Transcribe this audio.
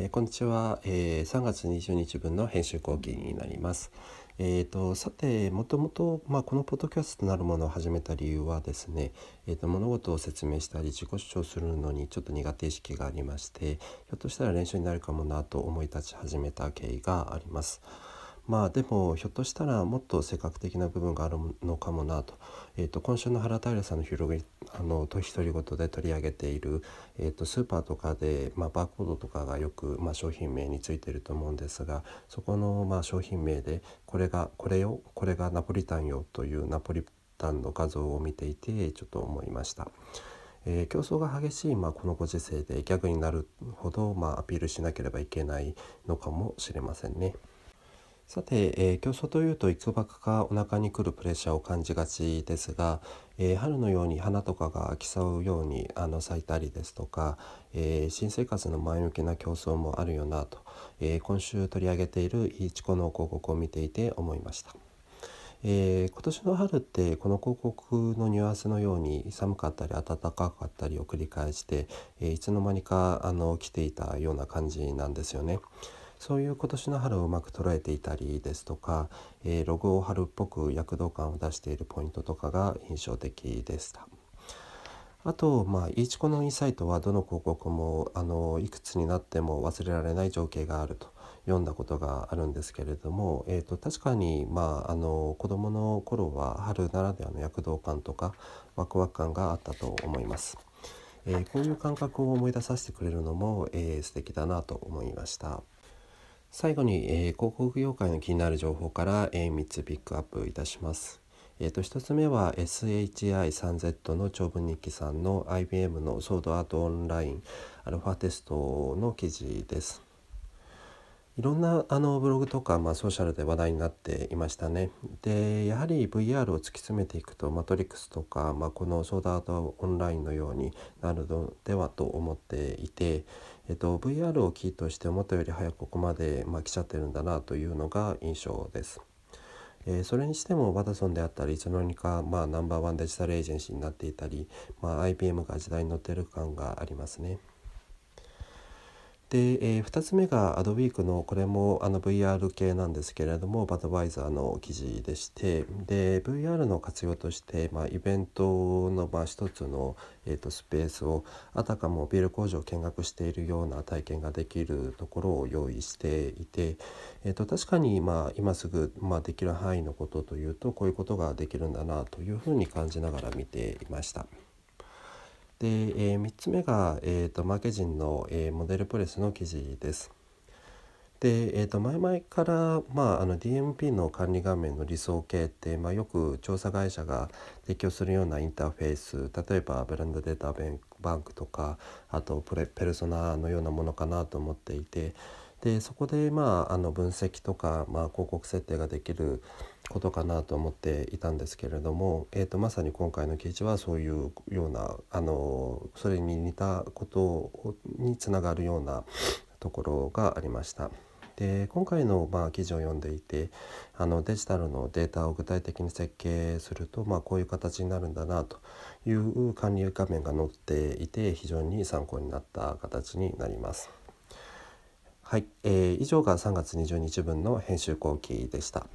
えー、こんにちは、えー、3月20日分の編集後期になります。えーと、さてもともと、まあ、このポッドキャストなるものを始めた理由はですね、えーと、物事を説明したり自己主張するのにちょっと苦手意識がありましてひょっとしたら練習になるかもなと思い立ち始めた経緯があります。まあでもひょっとしたらもっと性格的な部分があるのかもなと,、えーと、今週の原平さんの広げあの独り言で取り上げている、えーと、スーパーとかで、まあ、バーコードとかがよく、まあ、商品名についてると思うんですがそこの、まあ、商品名でこれがこれよこれがナポリタンよというナポリタンの画像を見ていてちょっと思いました。えー、競争が激しい、まあ、このご時世でギャグになるほど、まあ、アピールしなければいけないのかもしれませんね。さて、えー、競争というといつばかかお腹にくるプレッシャーを感じがちですが、えー、春のように花とかが競うようにあの咲いたりですとか、えー、新生活の前向きな競争もあるよなと、え今週取り上げているいちこの広告を見ていて思いました。えー、今年の春ってこの広告のニュアンスのように寒かったり暖かかったりを繰り返して、えー、いつの間にかあの来ていたような感じなんですよね。そういう今年の春をうまく捉えていたりですとか、えー、ロゴを春っぽく躍動感を出しているポイントとかが印象的でした。あと、まあ、イーチコのインサイトはどの広告もあのいくつになっても忘れられない情景があると読んだことがあるんですけれども、えーと、確かに、まあ、あの子どもの頃は春ならではの躍動感とかワクワク感があったと思います。えー、こういう感覚を思い出させてくれるのも、えー、素敵だなと思いました。最後に、えー、広告業界の気になる情報から、えー、3つピックアップいたします。えーと、1つ目は SHI3Z の長文日記さんの IBM のソードアートオンラインアルファテストの記事です。いろんなあのブログとか、まあ、ソーシャルで話題になっていましたね。でやはり VR を突き詰めていくとマトリックスとか、まあ、このソードアートオンラインのようになるのではと思っていて、えっと、VR をキーとして思ったより早くここまで、まあ、来ちゃってるんだなというのが印象です。え、それにしてもワダソンであったりいつの間にか、まあ、ナンバーワンデジタルエージェンシーになっていたり、まあ、IBM が時代に乗ってる感がありますね。で、えー、2つ目がアドウィークのこれもあの VR 系なんですけれどもバドバイザーの記事でしてで VR の活用として、まあ、イベントの、まあ、一つの、えーと、スペースをあたかもビル工場を見学しているような体験ができるところを用意していて、えーと、確かに、まあ、今すぐ、まあ、できる範囲のことというとこういうことができるんだなというふうに感じながら見ていました。で、えー、3つ目が、えーと、マーケジンの、えー、モデルプレスの記事です。で、えーと、前々から、まあ、あの DMP の管理画面の理想形って、まあ、よく調査会社が提供するようなインターフェース例えばブランドデータバンクとかあとプレペルソナのようなものかなと思っていてでそこで、まあ、あの分析とか、まあ、広告設定ができることかなと思っていたんですけれども、えーと、まさに今回の記事はそういうようなあのそれに似たことにつながるようなところがありました。で今回のまあ記事を読んでいてあのデジタルのデータを具体的に設計すると、まあ、こういう形になるんだなという管理画面が載っていて非常に参考になった形になります。はい、えー、以上が3月20日分の編集後期でした。